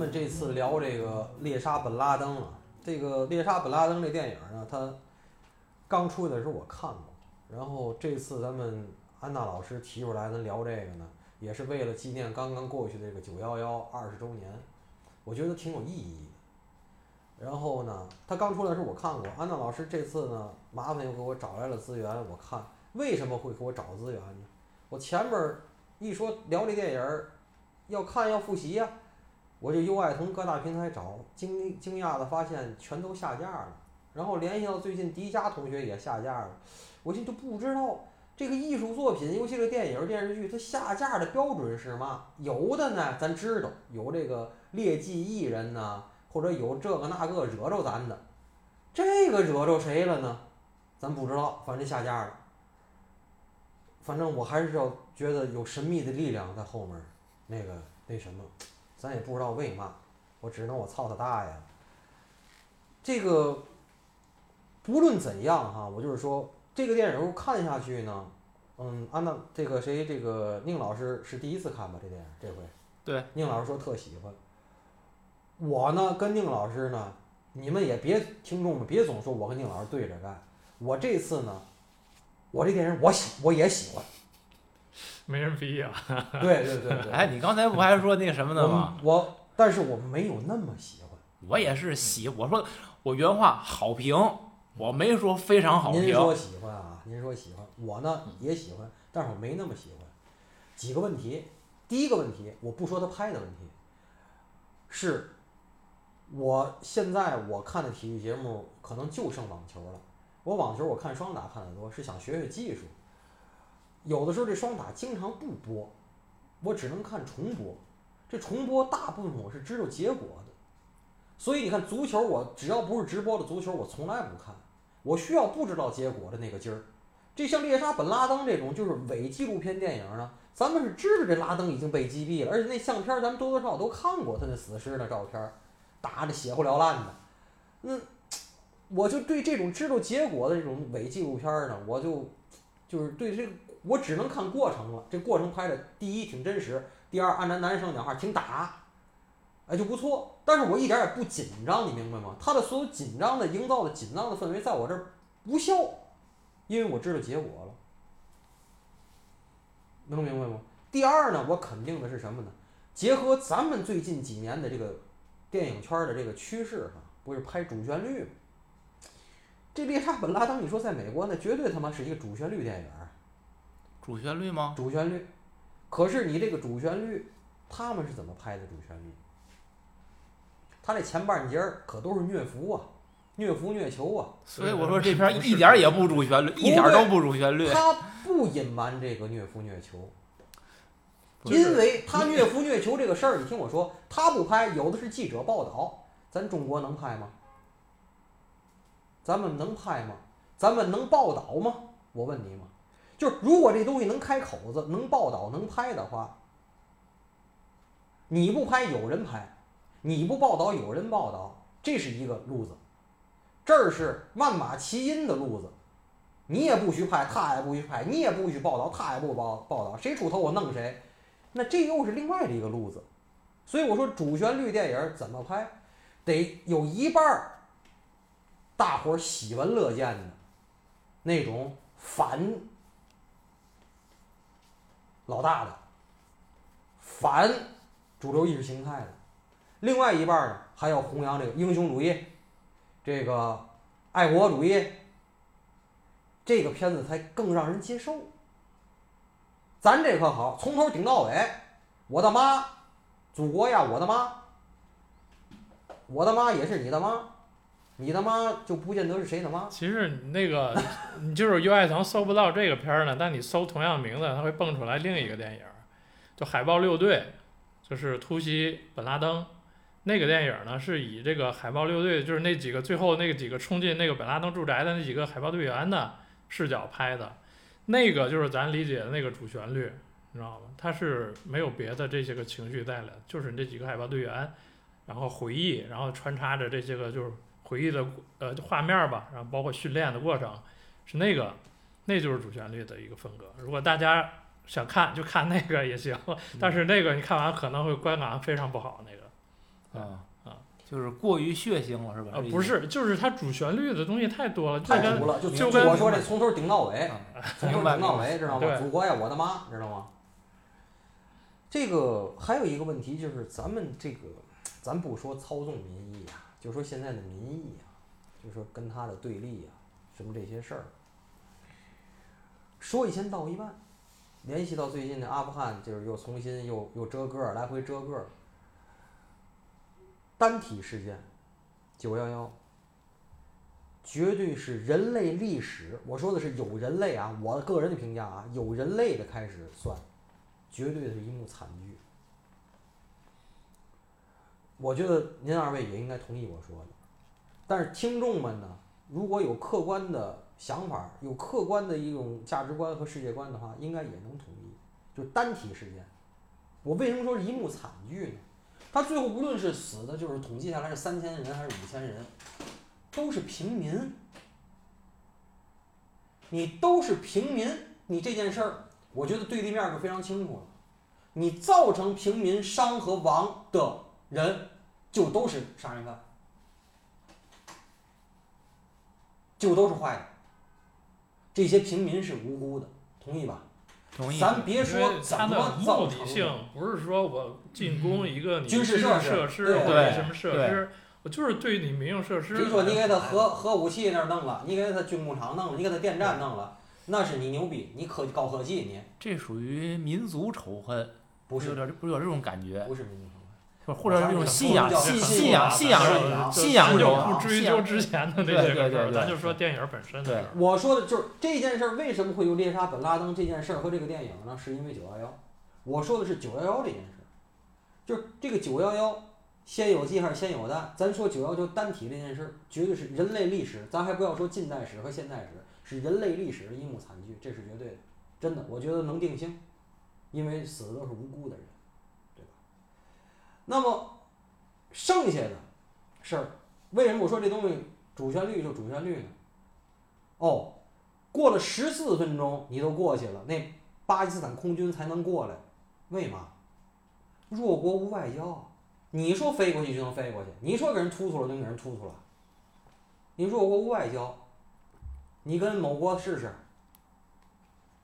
们这次聊这个猎杀本拉登啊，这个猎杀本拉登这电影呢，它刚出的时候我看过，然后这次咱们安娜老师提出来咱聊这个呢，也是为了纪念刚刚过去的这个九幺幺二十周年，我觉得挺有意义的。然后呢，他刚出来的时候我看过，安娜老师这次呢，麻烦又给我找来了资源，我看为什么会给我找资源呢？我前面一说聊这电影，要看要复习呀、我就优爱腾各大平台找，惊惊讶的发现全都下架了。然后联系到最近迪迦同学也下架了，我就就不知道这个艺术作品，尤其是电影电视剧，它下架的标准是嘛？有的呢，咱知道有这个劣迹艺人呐，或者有这个那个惹着咱的，这个惹着谁了呢？咱不知道，反正下架了。反正我还是要觉得有神秘的力量在后面，那个那什么，咱也不知道为嘛，我只能我操他大爷！这个不论怎样哈，我就是说这个电影儿看下去呢，嗯，安娜这个谁这个宁老师是第一次看吧？这电影儿这回对，宁老师说特喜欢。我呢跟宁老师呢，你们也别听众们别总说我跟宁老师对着干，我这次呢，我这电影儿我喜我也喜欢，没人逼啊。对对对对。哎，你刚才不还说那个什么呢吗？我我，但是我没有那么喜欢。我也是喜，我说我原话好评，我没说非常好评。您说喜欢啊？您说喜欢，我呢也喜欢，但是我没那么喜欢。几个问题，第一个问题，我不说他拍的问题，是我现在我看的体育节目可能就剩网球了。我网球我看双打看得多，是想学学技术。有的时候这双打经常不播，我只能看重播。这重播大部分我是知道结果的，所以你看足球，我只要不是直播的足球，我从来不看。我需要不知道结果的那个劲儿。这像猎杀本拉登这种就是伪纪录片电影呢，咱们是知道这拉登已经被击毙了，而且那相片儿咱们多多少少都看过他那死尸的照片，打的血不缭烂的。那我就对这种知道结果的这种伪纪录片呢，我就就是对这个我只能看过程了。这过程拍的第一挺真实，第二按咱男生讲话挺打，哎就不错。但是我一点也不紧张，你明白吗？他的所有紧张的营造的紧张的氛围，在我这儿无效，因为我知道结果了。能明白吗？第二呢，我肯定的是什么呢？结合咱们最近几年的这个电影圈的这个趋势哈，不是拍主旋律吗？这猎杀本拉登，你说在美国那绝对他妈是一个主旋律电影，主旋律吗？主旋律。可是你这个主旋律，他们是怎么拍的主旋律？他这前半截儿可都是虐服啊，虐服虐囚啊，所以我说这片儿一点也不主旋律，一点都不主旋律。他不隐瞒这个虐夫虐囚，因为他虐夫虐囚这个事儿，你听我说，他不拍，有的是记者报道，咱中国能拍吗？咱们能拍吗？咱们能报道吗？我问你嘛，就是如果这东西能开口子，能报道，能拍的话，你不拍有人拍，你不报道有人报道，这是一个路子，这儿是万马齐喑的路子。你也不许拍，他也不许拍，你也不许报道，他也不报报道，谁出头我弄谁，那这又是另外的一个路子。所以我说主旋律电影怎么拍，得有一半儿大伙儿喜闻乐见的那种反老大的、反主流意识形态的，另外一半呢还要弘扬这个英雄主义，这个爱国主义。这个片子才更让人接受。咱这可好，从头顶到尾，我的妈，祖国呀，我的妈，我的妈也是你的妈，你他妈就不见得是谁的妈。其实你那个，你就是优爱腾搜不到这个片儿呢，但你搜同样名字，它会蹦出来另一个电影儿，就《海豹六队》，就是突袭本拉登。那个电影儿呢，是以这个海豹六队，就是那几个最后那个几个冲进那个本拉登住宅的那几个海豹队员的视角拍的。那个就是咱理解的那个主旋律，你知道吗？它是没有别的这些个情绪在了，就是这几个海豹队员，然后回忆，然后穿插着这些个就是回忆的呃画面吧，然后包括训练的过程，是那个，那就是主旋律的一个风格。如果大家想看就看那个也行，但是那个你看完可能会观感非常不好。那个啊啊，就是过于血腥了，是吧？呃，不是，就是它主旋律的东西太多了，就跟太足了，就就跟我说这从头顶到尾，啊从头顶到尾，知道吗？对祖国呀，我的妈，知道吗？这个还有一个问题就是，咱们这个，咱不说操纵民意啊，就说现在的民意啊，就说跟他的对立啊，什么这些事儿，说一千道一万，联系到最近的阿富汗，就是又重新又又折个，来回折个。单体事件，九幺幺，绝对是人类历史，我说的是有人类啊，我个人的评价啊，有人类的开始算，绝对是一幕惨剧。我觉得您二位也应该同意我说的，但是听众们呢，如果有客观的想法，有客观的一种价值观和世界观的话，应该也能同意。就单体事件，我为什么说是一幕惨剧呢？他最后无论是死的，就是统计下来是三千人还是五千人，都是平民。你都是平民，你这件事儿，我觉得对立面就非常清楚了。你造成平民伤和亡的人，就都是杀人犯，就都是坏的。这些平民是无辜的，同意吧？同意。咱别说怎么造成目的性，不是说我进攻一个军事设施础设施对或者对什么设对施，我就是对你民用设施。比如说你给他核核武器那儿弄了，你给他军工厂弄了，你给他电站弄了，那是你牛逼，你科高科技你这属于民族仇恨，不是有点不是有这种感觉，不是民族仇恨。或者是这种信仰信信信仰信仰信仰信仰就中不追究之前的那对些个事儿，对对对咱就说电影本身的对事儿。我说的就是这件事儿为什么会有猎杀本拉登这件事儿和这个电影呢？是因为九幺幺。我说的是九幺幺这件事儿，就是这个九幺幺先有鸡还是先有蛋？咱说九幺幺单体这件事儿，绝对是人类历史，咱还不要说近代史和现代史，是人类历史的一幕惨剧，这是绝对的，真的，我觉得能定性，因为死的都是无辜的人？那么剩下的事儿，为什么我说这东西主旋律就主旋律呢？哦，过了十四分钟你都过去了，那巴基斯坦空军才能过来，为嘛？弱国无外交，你说飞过去就能飞过去，你说给人突突了就给人突突了，你弱国无外交，你跟某国试试，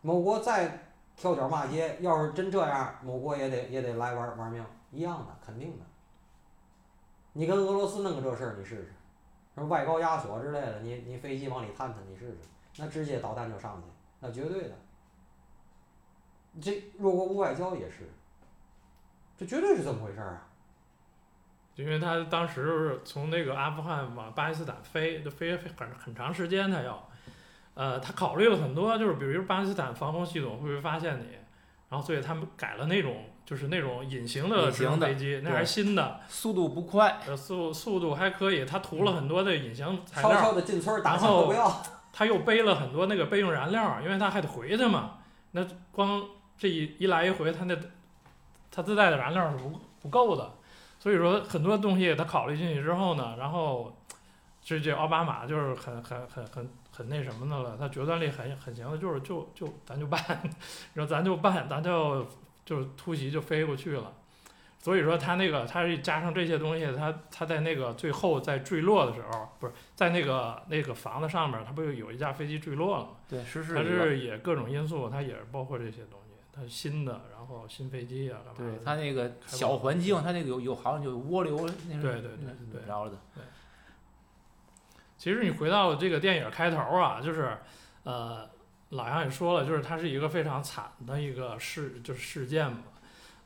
某国再跳脚骂街，要是真这样，某国也得也得来玩玩命，一样的，肯定的。你跟俄罗斯弄个这事儿，你试试，什么外高压锁之类的，你你飞机往里探探，你试试，那直接导弹就上去，那绝对的。这弱国无外交也是，这绝对是这么回事儿啊！因为他当时是从那个阿富汗往巴基斯坦飞，就飞飞很很长时间，他要，呃，他考虑了很多，就是比如巴基斯坦防空系统会不会发现你，然后所以他们改了那种就是那种隐形的直升飞机，那还是新的，速度不快，呃，速速度还可以，他涂了很多的隐形材料，悄悄的进村儿打然后枪不要，他又背了很多那个备用燃料，因为他还得回去嘛。那光这一一来一回，他那他自带的燃料是不不够的，所以说很多东西他考虑进去之后呢，然后这这奥巴马就是很很很很很那什么的了，他决断力很很强的，就是就就咱就办，然后咱就办，咱就就突袭就飞过去了。所以说他那个他是加上这些东西，他他在那个最后在坠落的时候，不是在那个那个房子上面，他不是有一架飞机坠落了吗？对，他是也各种因素，他也是包括这些东西，他新的，然后新飞机啊，干嘛的？对它那个小环境，他那个有有好像有涡流那是对对对那对怎么着的，其实你回到这个电影开头啊，就是，呃，老杨也说了，就是它是一个非常惨的一个事，就是事件嘛。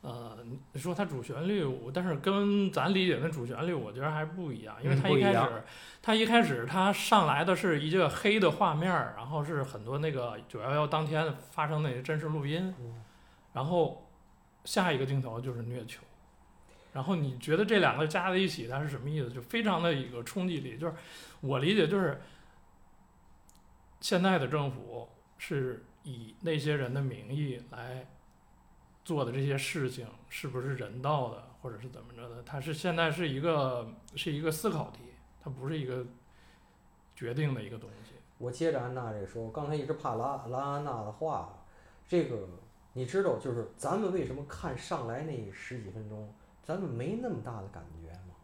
呃，你说它主旋律，但是跟咱理解的主旋律，我觉得还不一样，因为嗯它一开始，它一开始它上来的是一个黑的画面儿，然后是很多那个九幺幺当天发生那些真实录音，嗯然后下一个镜头就是虐囚，然后你觉得这两个加在一起，它是什么意思？就非常的一个冲击力，就是我理解就是现在的政府是以那些人的名义来做的这些事情，是不是人道的，或者是怎么着的？它是现在是一个是一个思考题，它不是一个决定的一个东西。我接着安娜这说，我刚才一直怕拉拉安娜的话，这个你知道，就是咱们为什么看上来那十几分钟，咱们没那么大的感觉吗？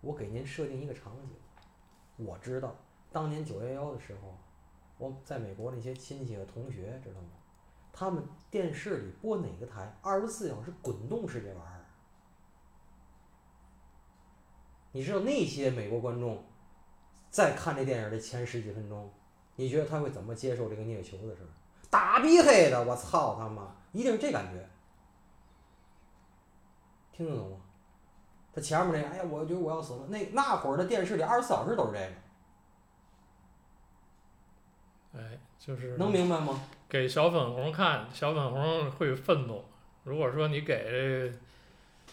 我给您设定一个场景，我知道当年九幺幺的时候，我在美国那些亲戚和同学知道吗？他们电视里播哪个台，二十四小时滚动式这玩意儿。你知道那些美国观众在看这电影的前十几分钟，你觉得他会怎么接受这个虐球的事儿？大逼黑的，我操他妈，一定是这感觉。听得懂吗？他前面那个，哎呀，我觉得我要死了。那那会儿的电视里二十四小时都是这个，哎，就是能明白吗？给小粉红看，小粉红会愤怒。如果说你给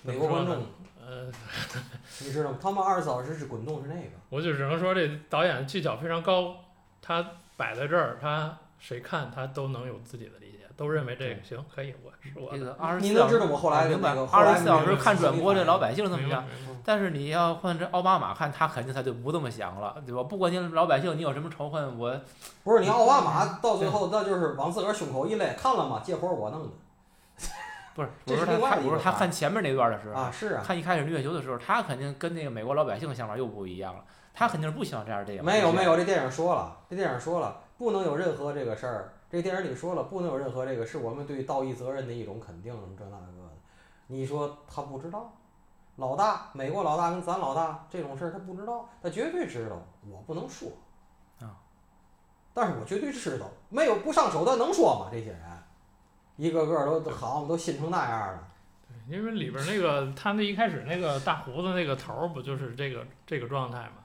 美国观众，呃，你知道吗？他们二十四小时是滚动是那个，我就只能说这导演技巧非常高，他摆在这儿，他谁看他都能有自己的理解，都认为这个行可以，我是我的。这个二十四小时，能知道我后来的明白个，二十四小时看转播，这老百姓怎么想？但是你要换这奥巴马看，他肯定他就不这么想了，对吧？不管你老百姓你有什么仇恨，我不是你奥巴马到最后那就是往自个儿胸口一勒，看了吗？这活儿我弄的 不是，这是我说他看，我说另外一个法他看前面那段的时候，啊，是啊，看一开始虐球的时候，他肯定跟那个美国老百姓的想法又不一样了，他肯定是不希望这样的电影。没有没有，这电影说了，这电影说了，不能有任何这个事儿。这电影里说了，不能有任何这个是我们对道义责任的一种肯定，什么这那个的。你说他不知道？老大，美国老大跟咱老大这种事儿他不知道，他绝对知道。我不能说啊，但是我绝对知道，没有不上手段能说吗？这些人，一个个都好嘛，都信成那样了。因为里边那个他那一开始那个大胡子那个头儿不就是这个这个状态嘛？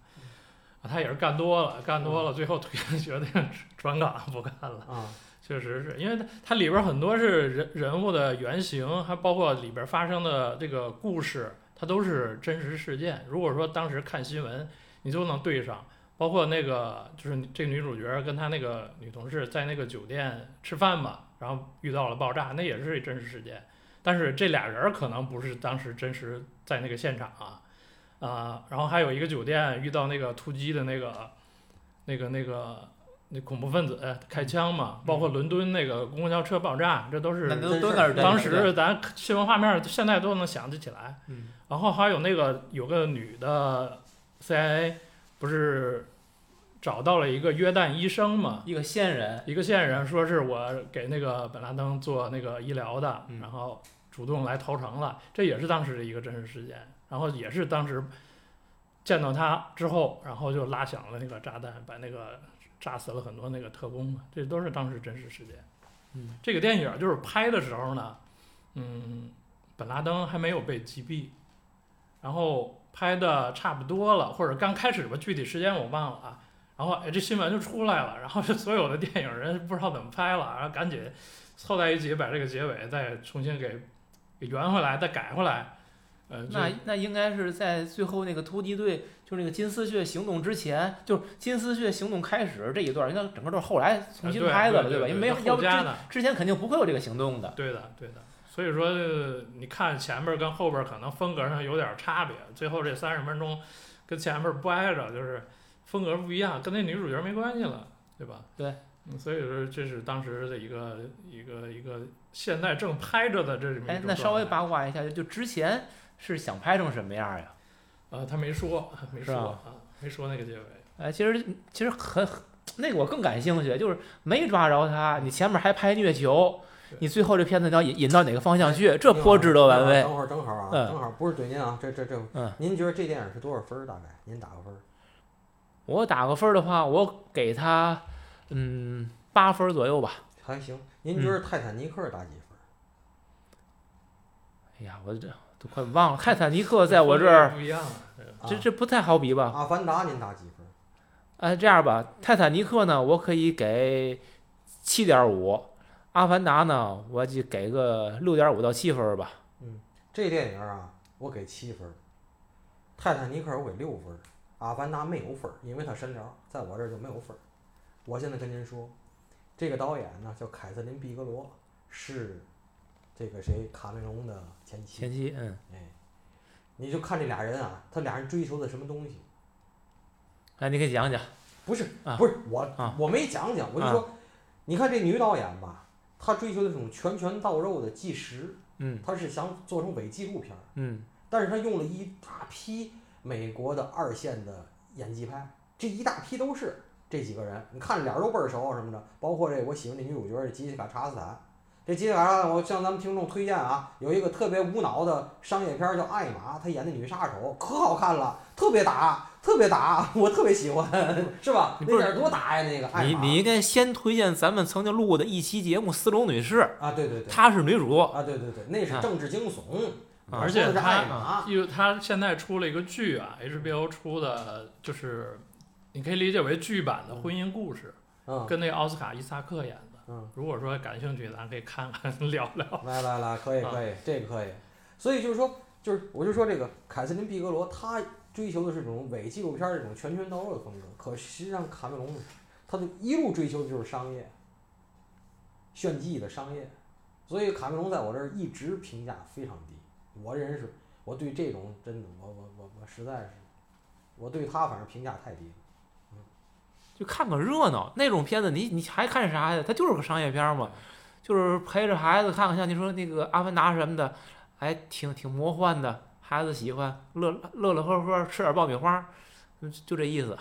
啊，他也是干多了，干多了，最后决定转岗不干了。啊，确实是因为它它里边很多是人人物的原型，还包括里边发生的这个故事，它都是真实事件。如果说当时看新闻，你就能对上。包括那个就是这个女主角跟她那个女同事在那个酒店吃饭嘛，然后遇到了爆炸，那也是真实事件。但是这俩人可能不是当时真实在那个现场啊，啊、然后还有一个酒店遇到那个突击的那个那个那个那恐怖分子开枪嘛，包括伦敦那个公交车爆炸，这都是当时咱新闻画面现在都能想得起来。嗯然后还有那个有个女的 CIA 不是找到了一个约旦医生嘛，一个线人，一个线人说是我给那个本拉登做那个医疗的，嗯然后主动来投诚了，这也是当时的一个真实事件。然后也是当时见到他之后，然后就拉响了那个炸弹，把那个炸死了很多那个特工嘛，这都是当时真实事件。嗯，这个电影就是拍的时候呢，嗯，本拉登还没有被击毙，然后拍的差不多了，或者刚开始吧，具体时间我忘了啊。然后哎，这新闻就出来了，然后这所有的电影人不知道怎么拍了，然后赶紧凑在一起把这个结尾再重新给给圆回来，再改回来。呃，那那应该是在最后那个突击队，就是那个金丝雀行动之前，就是金丝雀行动开始这一段，应该整个都是后来重新拍的了，吧？对吧因为没有要不之之前肯定不会有这个行动的。对的对的。所以说，呃你看前边跟后边可能风格上有点差别，最后这三十分钟跟前面不挨着，就是风格不一样，跟那女主角没关系了，对吧？对。嗯，所以说这是当时的一个一个一个现在正拍着的这么一种哎，那稍微八卦一下，就之前是想拍成什么样呀？啊，他没说，没是吧说啊，没说那个结尾。哎，其实其实很很那个我更感兴趣，就是没抓着他，你前面还拍虐囚，你最后这片子你要引引到哪个方向去？这颇值得玩味。等会儿正好啊，嗯正好不是怼您啊，这这这，嗯您觉得这电影是多少分儿？大概您打个分儿？我打个分儿的话，我给他嗯八分儿左右吧。还行。您觉得《泰坦尼克》打几分？哎呀，我这都快忘了，泰坦尼克在我这儿，不一样了，这这不太好比吧？阿凡达您打几分儿？哎，这样吧，泰坦尼克呢，我可以给七点五，阿凡达呢，我就给个六点五到七分吧。嗯。这电影啊，我给七分，《泰坦尼克》我给六分，《阿凡达》没有分，因为它神聊，在我这儿就没有分。我现在跟您说，这个导演呢叫凯瑟琳·毕格罗，是这个谁卡梅隆的前妻。前妻，嗯，哎，你就看这俩人啊，他俩人追求的什么东西？哎，你给讲讲。不是，啊不是我、啊我没讲讲，我就说，你看这女导演吧，她追求的这种拳拳到肉的纪实，嗯她是想做成伪纪录片儿。嗯但是她用了一大批美国的二线的演技派，这一大批都是这几个人，你看脸儿都倍儿熟什么的，包括这我喜欢这女主角这吉西卡查斯坦。这吉西卡查斯坦，我向咱们听众推荐啊，有一个特别无脑的商业片儿叫《艾玛》，她演的女杀手可好看了，特别打，特别打，我特别喜欢，是吧？你不是那点多打呀，那个艾玛你你应该先推荐咱们曾经录过的一期节目《丝绒女士》，啊，对对对，她是女主，啊，对对对，那是啊政治惊悚，啊而且说的是艾他玛，因为他现在出了一个剧啊，HBO 出的，就是你可以理解为剧版的婚姻故事，嗯跟那个奥斯卡伊萨克演的。嗯。如果说感兴趣，咱可以看看 聊聊。来来来，可以啊可以，这个可以。所以就是说，就是我就说这个凯瑟琳毕格罗，他追求的是这种伪纪录片这种拳拳到肉的风格，可实际上卡梅隆，他就一路追求的就是商业，炫技的商业。所以卡梅隆在我这儿一直评价非常低。我这人是，我对这种真的，我我我我实在是，我对他反正评价太低了。就看个热闹。那种片子你你还看啥呀？它就是个商业片嘛，就是陪着孩子看看，像你说那个《阿凡达》什么的，还，挺挺魔幻的，孩子喜欢，乐乐乐呵呵，吃点爆米花，就就这意思。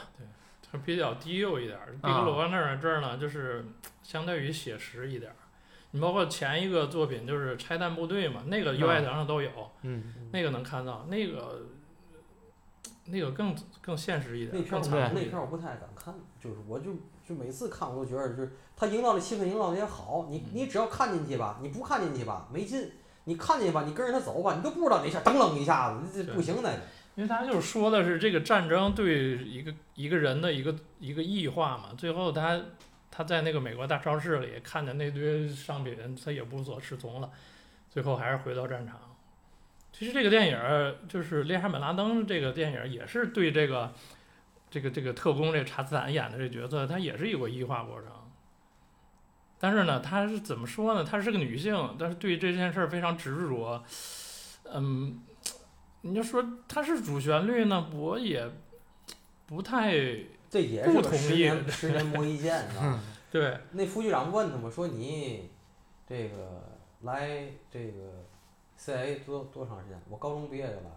它比较低幼一点儿，毕格罗那儿这儿呢，就是相对于写实一点儿。你包括前一个作品就是《拆弹部队》嘛，那个 UI 墙上都有，嗯，那个能看到，那个那个更更现实一点儿，那片儿那片儿我不太敢看，就是我就就每次看我都觉得就是他营造的气氛营造的也好，你你只要看进去吧，你不看进去吧没劲，你看进去吧，你跟着他走吧，你都不知道哪下噔楞一下子，这这不行那个。因为他就是说的是这个战争对一个一个人的一个一个异化嘛，最后他他在那个美国大超市里看见那堆商品，他也无所适从了，最后还是回到战场。其实这个电影儿就是《猎杀本拉登》这个电影儿也是对这个这个这个特工这查斯坦演的这角色，他也是有个异化过程。但是呢，他是怎么说呢？她是个女性，但是对这件事儿非常执着。嗯，你就说他是主旋律呢，我也不太这也是不同意年十年磨一剑啊！对。那副局长问他们说：“你这个来这个 CIA 多多长时间？我高中毕业就来了。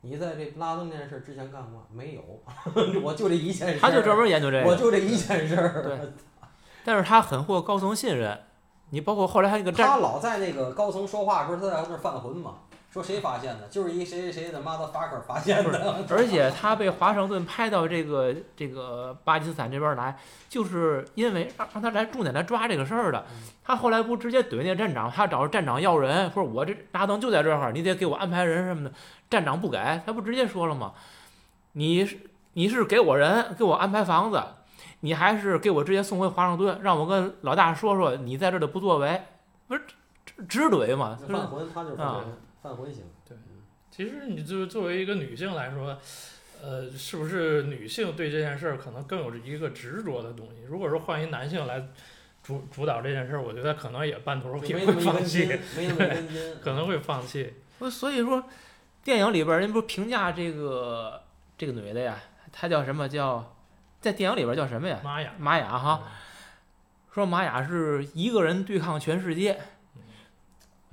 你在这拉登这件事之前干过？没有，我就这一件事儿。他就专门研究这个，我就这一件事儿。对 但是他很获高层信任。你包括后来他那个战他老在那个高层说话的时候，他在那儿犯浑嘛，说谁发现的？就是一谁谁谁的 motherfucker 发现的。而且他被华盛顿派到这个这个巴基斯坦这边来，就是因为让让他来重点来抓这个事儿的。他后来不直接怼那站长，他找站长要人，说我这拉登就在这儿，你得给我安排人什么的。站长不给，他不直接说了吗？你是你是给我人，给我安排房子，你还是给我直接送回华盛顿，让我跟老大说说你在这儿的不作为，不是直直怼吗？就是犯浑，他就是犯浑型。对其实你就作为一个女性来说，呃，是不是女性对这件事儿可能更有一个执着的东西？如果说换一男性来主主导这件事儿，我觉得可能也半途也会就没那么一放弃根筋，，没那么根筋。可能会放弃。不，所以说，电影里边人不是评价这个这个女的呀，她叫什么叫，在电影里边叫什么呀？玛雅！玛雅哈，说玛雅是一个人对抗全世界。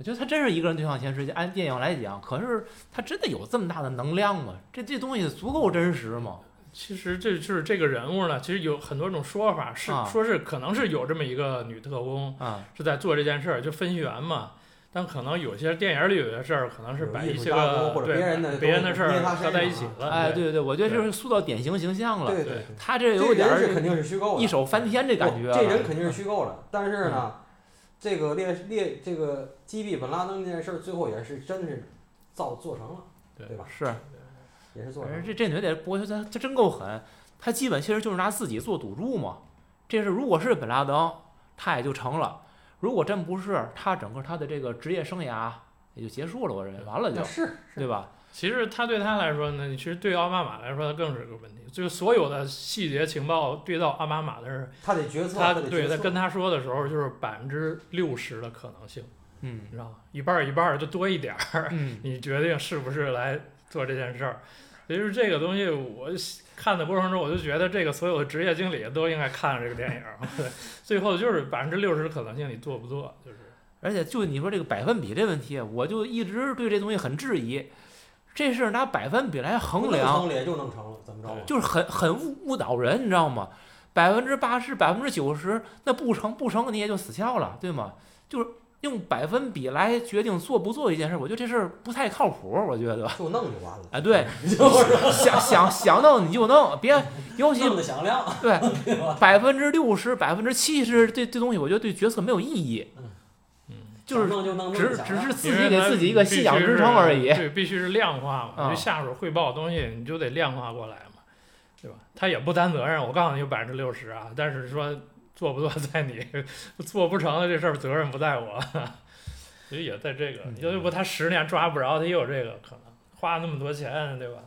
我觉得他真是一个人对抗全世界。按电影来讲，可是他真的有这么大的能量吗？这这东西足够真实吗？其实这就是这个人物呢，其实有很多种说法，是、啊说是可能是有这么一个女特工啊，是在做这件事儿，就分析员嘛。但可能有些电影里有些事儿，可能是把一些有艺术加工或者个对别人的别人的事儿东西捏他合在一起了。哎，对对对，我觉得就是塑造典型形象了。对对对，他这这有点儿肯定是虚构的，一手翻天这感觉这人肯定是虚构的。但是呢，这个列列这个击毙本拉登这件事儿，最后也是真的是造做成了，对对吧？是。也是做成了。这这女的，不过她她真够狠，她基本其实就是拿自己做赌注嘛。这是如果是本拉登，他也就成了；如果真不是，他整个他的这个职业生涯也就结束了。我认为完了就那，是对吧？其实他对他来说呢，其实对奥巴马来说，他更是个问题。就是所有的细节情报对到奥巴马的是，他得决策，他。对他跟他说的时候，就是百分之六十的可能性，嗯你知道吗？一半儿一半儿就多一点儿，嗯，你决定是不是来做这件事儿。其实这个东西，我看的过程中，我就觉得这个所有的职业经理都应该看这个电影 最后就是百分之六十的可能性，你做不做？就是而且就你说这个百分比这问题，我就一直对这东西很质疑。这事儿拿百分比来衡量，就能成了，怎么着？对就是很很误误导人，你知道吗？百分之八十、百分之九十，那不成不成，你也就死翘了，对吗？就是用百分比来决定做不做一件事，我觉得这事儿不太靠谱，我觉得。就弄就完了，哎，对，就是想想想弄你就弄，别，尤其的响亮，对百分之六十、百分之七十，这这东西我觉得对决策没有意义，嗯，就是只只是自己给自己一个信仰支撑而已。对，必须是量化嘛。啊就下属汇报的东西，你就得量化过来嘛，对吧？他也不担责任，我告诉你有百分之六十啊，但是说做不做在你，做不成了这事儿责任不在我，所以也在这个，要不他十年抓不着，他也有这个可能，花那么多钱，对吧？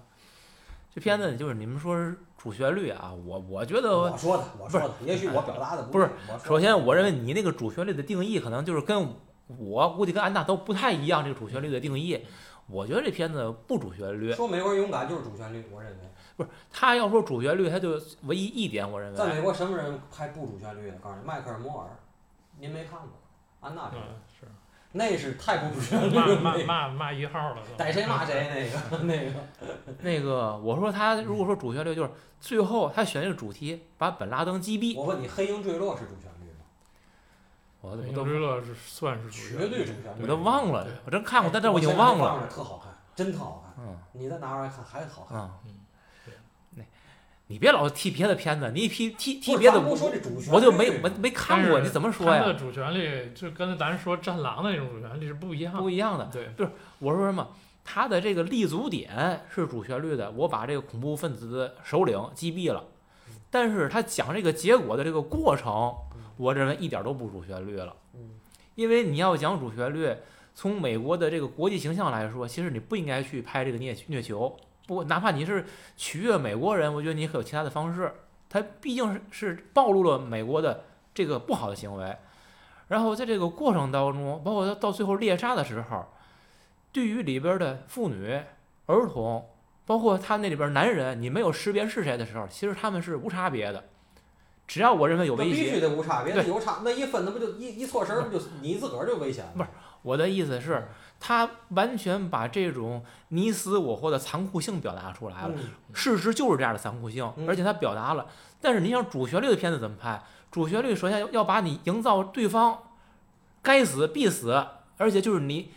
这片子就是你们说是主旋律啊，我我觉得我说的，我说的，也许我表达的不是首先，我认为你那个主旋律的定义可能就是跟我估计跟安娜都不太一样。这个主旋律的定义，我觉得这片子不主旋律。说美国人勇敢就是主旋律，我认为，不是他要说主旋律，他就唯一一点，我认为在美国什么人拍不主旋律的？告诉你，迈克尔·摩尔，您没看过？安娜这个，嗯，是那是太不主旋律骂了，骂骂骂一号了都，逮谁骂谁，那个那个，那个我说他如果说主旋律，就是最后他选这个主题，把本拉登击毙。我问你，《黑鹰坠落》是主旋律吗？我英都之乐是算是绝对主旋律。我都忘了对，我真看过，但是我已经忘了。特好看，真特好看。嗯你再拿出来看，还好看。嗯嗯对，那，你别老提别的片子，你一提提提别的，我就没没没看过，你怎么说呀？他的主旋律就跟咱说《战狼》的那种主旋律是不一样的。不一样的。对，我说什么？他的这个立足点是主旋律的，我把这个恐怖分子的首领击毙了，但是他讲这个结果的这个过程，我认为一点都不主旋律了。嗯，因为你要讲主旋律，从美国的这个国际形象来说，其实你不应该去拍这个虐虐囚。不，哪怕你是取悦美国人，我觉得你可有其他的方式。他毕竟是是暴露了美国的这个不好的行为，然后在这个过程当中，包括到到最后猎杀的时候，对于里边的妇女、儿童，包括他那里边男人，你没有识别是谁的时候，其实他们是无差别的。只要我认为有威那必须胁，得无差别，有差那一分那不就一一错神儿不就你自个儿就危险了？不是我的意思是，他完全把这种你死我活的残酷性表达出来了。嗯事实就是这样的残酷性，嗯而且他表达了。但是你想主旋律的片子怎么拍？主旋律首先要要把你营造对方该死必死，而且就是你，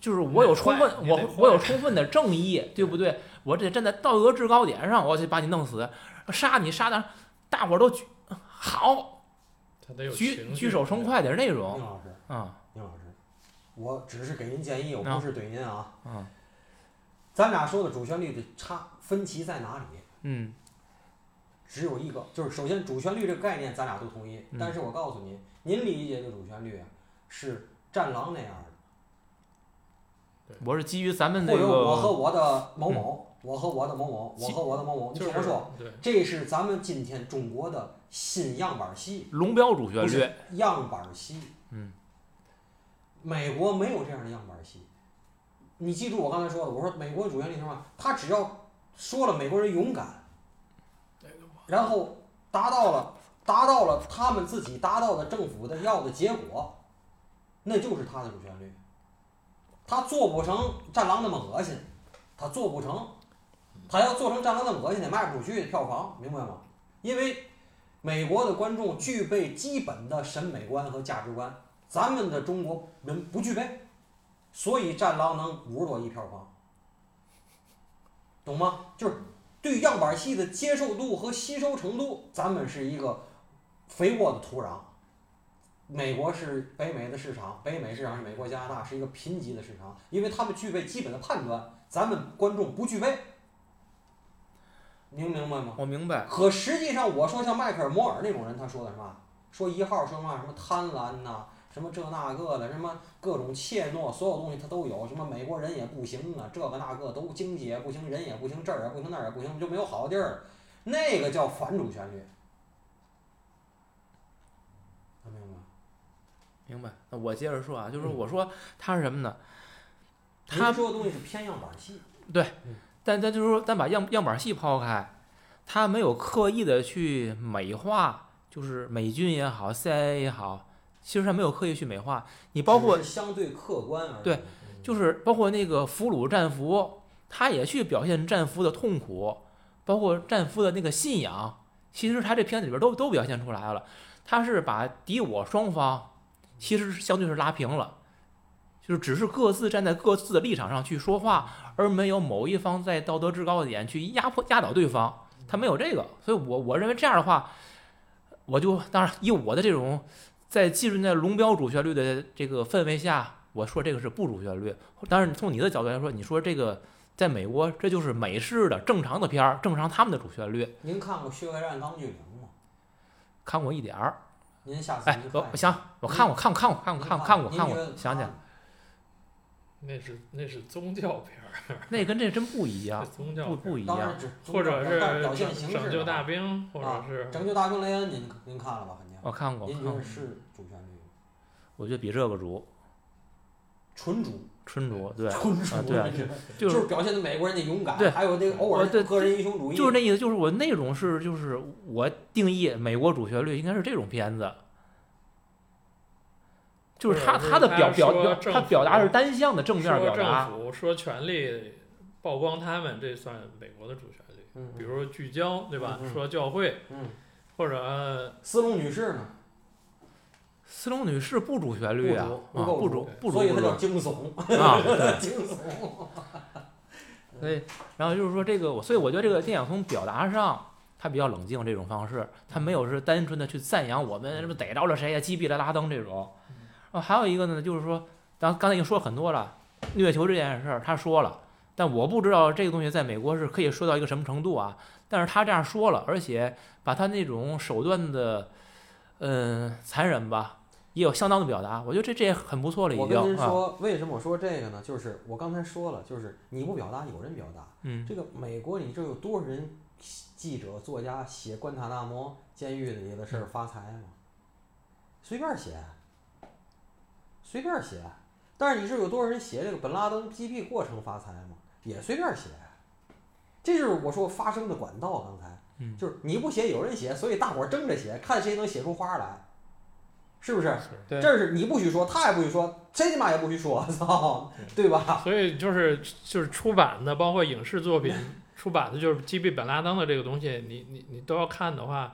就是我有充分我我有充分的正义，对不对？我这站在道德制高点上，我去把你弄死，杀你杀的大伙儿都举好，他得有举举手称快点那宁，老师，嗯宁老师，我只是给您建议，我啊不是怼您啊。嗯咱俩说的主旋律的差分歧在哪里？嗯。只有一个，就是首先主旋律这个概念咱俩都同意，嗯。但是我告诉您，您理解的主旋律啊，是战狼那样的，我是基于咱们这或者我和我的某某，我和我的某某，我和我的某某，你听我说，对，这是咱们今天中国的新样板戏，龙标主旋律，样板戏。嗯，美国没有这样的样板戏。你记住我刚才说的，我说美国主旋律是什么？他只要说了美国人勇敢，然后达到了达到了他们自己达到的政府的要的结果，那就是他的主旋律。他做不成战狼那么恶心，他做不成，他要做成战狼那么恶心，他卖不出去票房，明白吗？因为美国的观众具备基本的审美观和价值观，咱们的中国人不具备，所以《战狼》能五十多亿票房，懂吗？就是对样板戏的接受度和吸收程度，咱们是一个肥沃的土壤。美国是北美的市场，北美市场是美国、加拿大是一个贫瘠的市场，因为他们具备基本的判断，咱们观众不具备。您明白吗？我明白，可实际上，我说像迈克尔·摩尔那种人，他说的什么？说一号说嘛什么贪婪呐、什么这那个的，什么各种怯懦，所有东西他都有。什么美国人也不行啊，这个那个都经济也不行，人也不行，这儿也不行，那儿也不行，就没有好地儿。那个叫反主旋律，能明白吗？明白。那我接着说啊，就是我说他是什么呢？他说的东西是偏样板戏，但咱就是说，咱把样样板戏抛开，他没有刻意的去美化，就是美军也好，CIA 也好，其实他没有刻意去美化。你包括相对客观而。对嗯，就是包括那个俘虏战俘，他也去表现战俘的痛苦，包括战俘的那个信仰，其实他这片子里边都都表现出来了。他是把敌我双方其实是相对是拉平了，就是只是各自站在各自的立场上去说话，而没有某一方在道德制高点去压迫压倒对方，他没有这个，所以我我认为这样的话，我就当然以我的这种在浸润在龙标主旋律的这个氛围下，我说这个是不主旋律。但是从你的角度来说，你说这个在美国这就是美式的正常的片儿，正常他们的主旋律，您看过《血客战钢锯岭》吗？看过一点儿。您下次哎您，我我想我看过看过看过看过看过看过看过，想起来了，那是那是宗教片儿，那跟这真不一样，宗教不不一样或者是表现形式拯救大兵，或啊者是拯救大兵雷恩，您您看了吧？肯定，我看过，您看过觉得是主旋律吗？我觉得比这个主纯主，纯主对，纯 主啊对就就是是表现的美国人的勇敢，对还有那个偶尔我对个人英雄主义，就是那意思，就是我那种是就是我定义美国主旋律应该是这种片子，就是他他的表表表他表达是单向的正面说政表达，府说权力曝光他们，这算美国的主旋律。嗯，比如说聚焦，对吧？说教会，嗯，或者呃斯隆女士呢？斯隆女士不主旋律啊不主，啊不够主所以它 叫惊悚，啊，对。惊悚。所以，然后就是说这个，我所以我觉得这个电影从表达上，他比较冷静这种方式，他没有是单纯的去赞扬我们什么逮着了谁呀、击毙了拉登这种。啊，还有一个呢，就是说，咱刚才已经说很多了，虐囚这件事儿他说了，但我不知道这个东西在美国是可以说到一个什么程度啊。但是他这样说了，而且把他那种手段的，嗯，残忍吧，也有相当的表达，我觉得这这也很不错了，已我跟您说，为什么我说这个呢？就是我刚才说了，就是你不表达，有人表达。嗯这个美国，你知道有多少人记者、作家写关塔那摩监狱里的事儿发财吗？随便写，随便写。但是你知道有多少人写这个本拉登击毙过程发财吗？也随便写。这就是我说发生的管道。刚才，嗯就是你不写，有人写，所以大伙儿争着写，看谁能写出花来，是不是？对这是你不许说，他也不许说，谁他妈也不许说，操，对吧？所以就是就是出版的，包括影视作品出版的，就是击毙本拉登的这个东西，你你你都要看的话，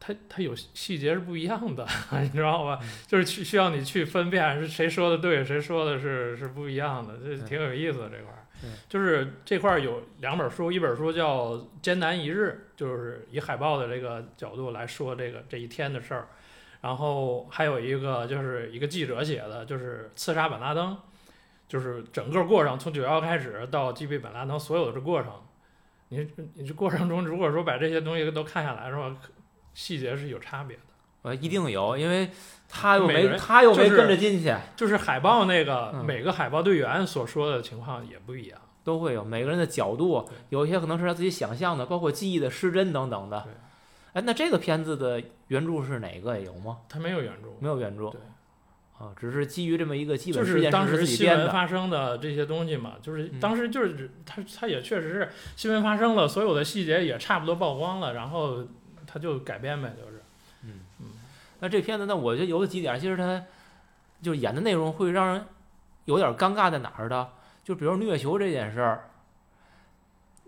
它它有细节是不一样的，你知道吧？就是去需要你去分辨是谁说的对，谁说的是是不一样的，这挺有意思的这块儿。就是这块儿有两本书，一本书叫《艰难一日》，就是以海豹的这个角度来说这个这一天的事儿。然后还有一个就是一个记者写的，就是刺杀本拉登，就是整个过程从九幺开始到击毙本拉登所有的这过程，你你这过程中如果说把这些东西都看下来的话，细节是有差别的。呃，一定有，因为他又没他又没跟着进去，就是海豹那个、嗯每个海豹队员所说的情况也不一样。都会有每个人的角度，有一些可能是他自己想象的，包括记忆的失真等等的对。哎，那这个片子的原著是哪个？有吗？他没有原著，没有原著。对啊，只是基于这么一个基本事是当时件是自己新闻编的。发生的这些东西嘛，就是嗯当时就是他他也确实是新闻发生了，所有的细节也差不多曝光了，然后他就改编呗，就是。嗯嗯那这片子那，我觉得有几点，其实他就演的内容会让人有点尴尬在哪儿的？就比如虐囚这件事儿，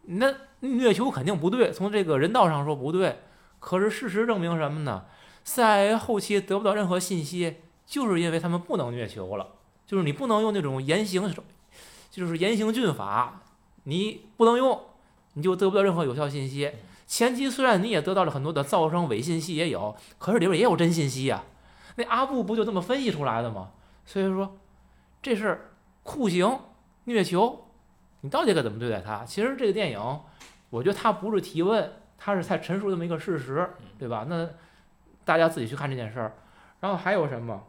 那虐囚肯定不对，从这个人道上说不对。可是事实证明什么呢？CIA 后期得不到任何信息，就是因为他们不能虐囚了，就是你不能用那种严刑，就是严刑峻法，你不能用，你就得不到任何有效信息。前期虽然你也得到了很多的噪声、伪信息也有，可是里边也有真信息呀、那阿布不就这么分析出来的吗？所以说，这是酷刑、虐囚，你到底该怎么对待他？其实这个电影，我觉得它不是提问，它是在陈述这么一个事实，对吧？那大家自己去看这件事儿。然后还有什么？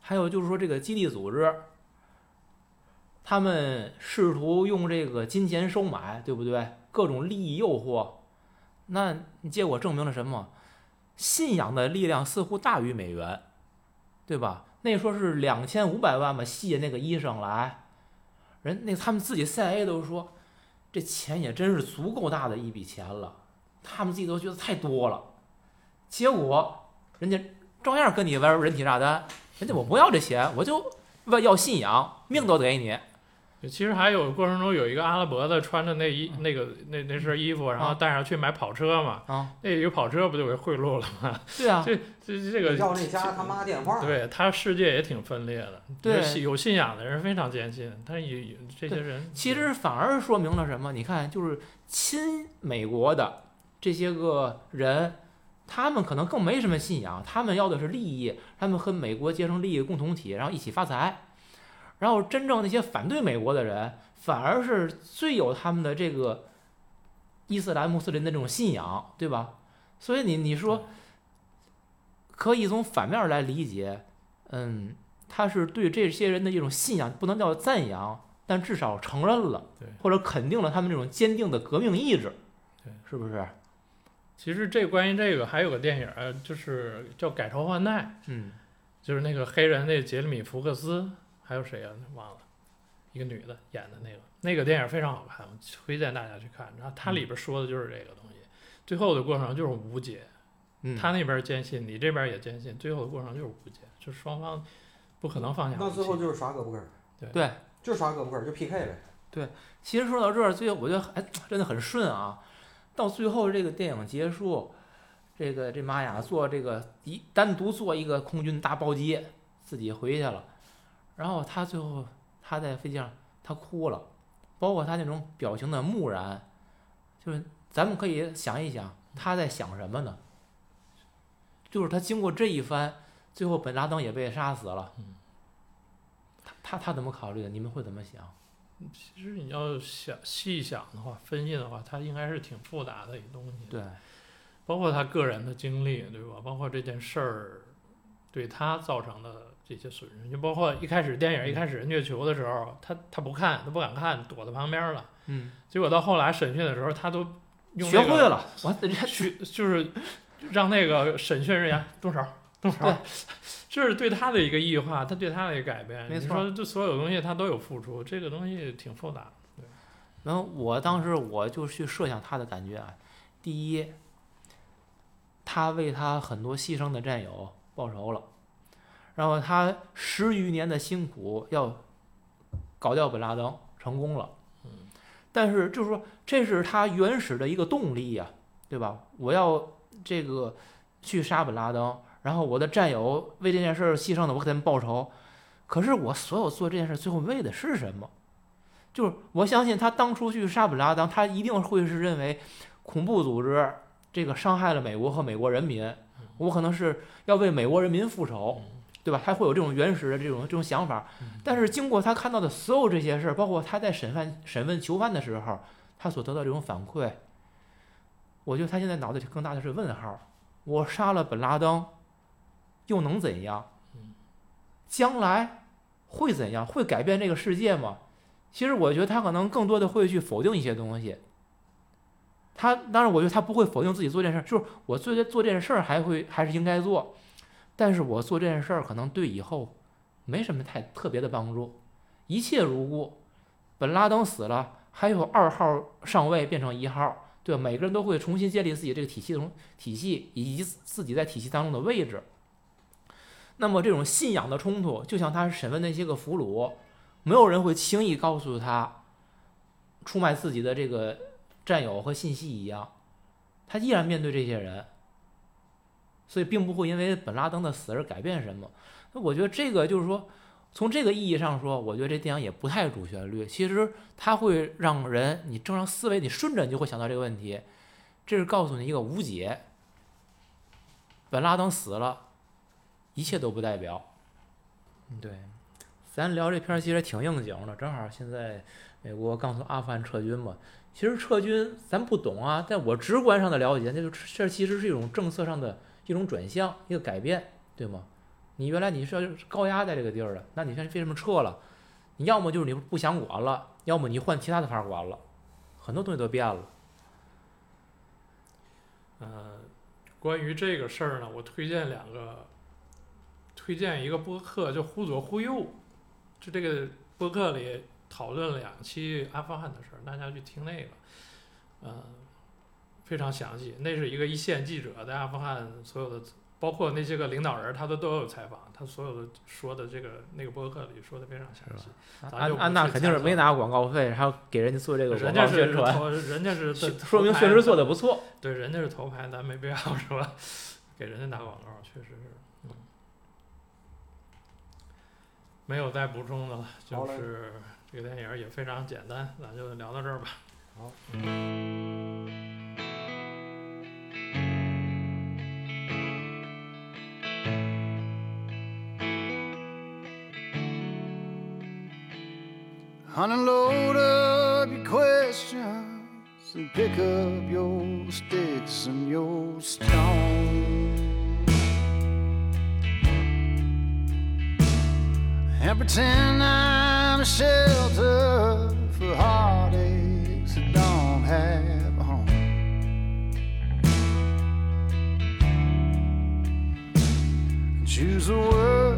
还有就是说这个基地组织，他们试图用这个金钱收买，对不对？各种利益诱惑，那结果证明了什么？信仰的力量似乎大于美元，对吧？那说是两千五百万嘛，吸引那个医生来，人那他们自己 CIA 都说，这钱也真是足够大的一笔钱了，他们自己都觉得太多了，结果人家照样跟你玩人体炸弹，人家我不要这钱，我就要信仰，命都给你，其实还有过程中有一个阿拉伯的穿着那衣那个那那身衣服，然后啊带上去买跑车嘛，啊，那一个跑车不就给贿赂了吗？对啊，这这这个要那家他妈电话，对他世界也挺分裂的，对有信有信仰的人非常坚信，但是有有这些人其实反而说明了什么？你看，就是亲美国的这些个人，他们可能更没什么信仰，他们要的是利益，他们和美国结成利益共同体，然后一起发财。然后真正那些反对美国的人，反而是最有他们的这个伊斯兰穆斯林的这种信仰，对吧？所以你你说，可以从反面来理解，嗯，他是对这些人的一种信仰，不能叫赞扬，但至少承认了对，或者肯定了他们这种坚定的革命意志，对，是不是？其实这关于这个还有个电影，就是叫《改朝换代》，嗯就是那个黑人那杰里米·福克斯，还有谁啊？忘了，一个女的演的那个，那个电影非常好看，我推荐大家去看。然后它里边说的就是这个东西，最后的过程就是无解，嗯，他那边坚信，你这边也坚信，最后的过程就是无解，就双方不可能放下武器。那最后就是耍胳膊根儿，对，就是耍胳膊根儿，就 PK 呗。对其实说到这儿，最后我觉得哎，真的很顺啊。到最后这个电影结束，这个这玛雅做这个一单独做一个空军大包机，自己回去了。然后他最后他在飞机上他哭了，包括他那种表情的木然，就是咱们可以想一想他在想什么呢？就是他经过这一番，最后本拉登也被杀死了。嗯他他他怎么考虑的？你们会怎么想？其实你要想细想的话，分析的话，他应该是挺复杂的一东西。对，包括他个人的经历，对吧？包括这件事儿对他造成的这些损失，就包括一开始电影一开始虐囚的时候，他他不看，他不敢看，躲在旁边了。嗯，结果到后来审讯的时候，他都用学那个会了，我人家去就是让那个审讯人员动手动手对，这是对他的一个异化，他对他的一个改变。没错你说这所有东西他都有付出，这个东西挺复杂的。然后我当时我就去设想他的感觉啊，第一，他为他很多牺牲的战友报仇了，然后他十余年的辛苦要搞掉本拉登成功了，嗯，但是就是说这是他原始的一个动力呀、对吧？我要这个去杀本拉登，然后我的战友为这件事儿牺牲了，我给他们报仇。可是我所有做这件事，最后为的是什么？就是我相信他当初去杀本拉登，他一定会是认为恐怖组织这个伤害了美国和美国人民，我可能是要为美国人民复仇，对吧？他会有这种原始的这种这种想法。但是经过他看到的所有这些事儿，包括他在审判审问囚犯的时候，他所得到这种反馈，我觉得他现在脑子里更大的是问号：我杀了本拉登，又能怎样？将来会怎样？会改变这个世界吗？其实我觉得他可能更多的会去否定一些东西。他当然，我觉得他不会否定自己做这件事，就是我做这做这件事儿还会还是应该做，但是我做这件事儿可能对以后没什么太特别的帮助。一切如故，本拉登死了，还有二号上位变成一号，对？每个人都会重新建立自己这个体系中体系以及自己在体系当中的位置。那么这种信仰的冲突，就像他审问那些个俘虏，没有人会轻易告诉他出卖自己的这个战友和信息一样，他依然面对这些人，所以并不会因为本拉登的死而改变什么。那我觉得这个就是说，从这个意义上说，我觉得这电影也不太主旋律。其实它会让人你正常思维，你顺着你就会想到这个问题，这是告诉你一个无解。本拉登死了，一切都不代表。对，咱聊这片儿其实挺应景的，正好现在美国刚从阿富汗撤军嘛。其实撤军咱不懂啊，在我直观上的了解，那就这其实是一种政策上的一种转向，一个改变，对吗？你原来你是要高压在这个地儿的，那你现在为什么撤了？你要么就是你不想管了，要么你换其他的法儿管了，很多东西都变了。呃，关于这个事儿呢，我推荐两个，推荐一个播客，就《忽左忽右》，就这个播客里讨论两期阿富汗的事儿，大家去听那个，呃，非常详细。那是一个一线记者在阿富汗所有的包括那些个领导人，他都都有采访，他所有的说的这个那个博客里说的非常详细。咱就安安娜肯定是没拿广告费，还要给人家做这个广人家是告宣传，人家是 说明确实做的不错。对，人家是头牌，咱没必要说给人家打广告，确实是，嗯，没有再补充的了，就是这个电影也非常简单，咱就聊到这儿吧。好。Unload up your questions and pick up your sticks and your stones. And pretend I'm a shelter for heartaches that don't have a home. Choose the words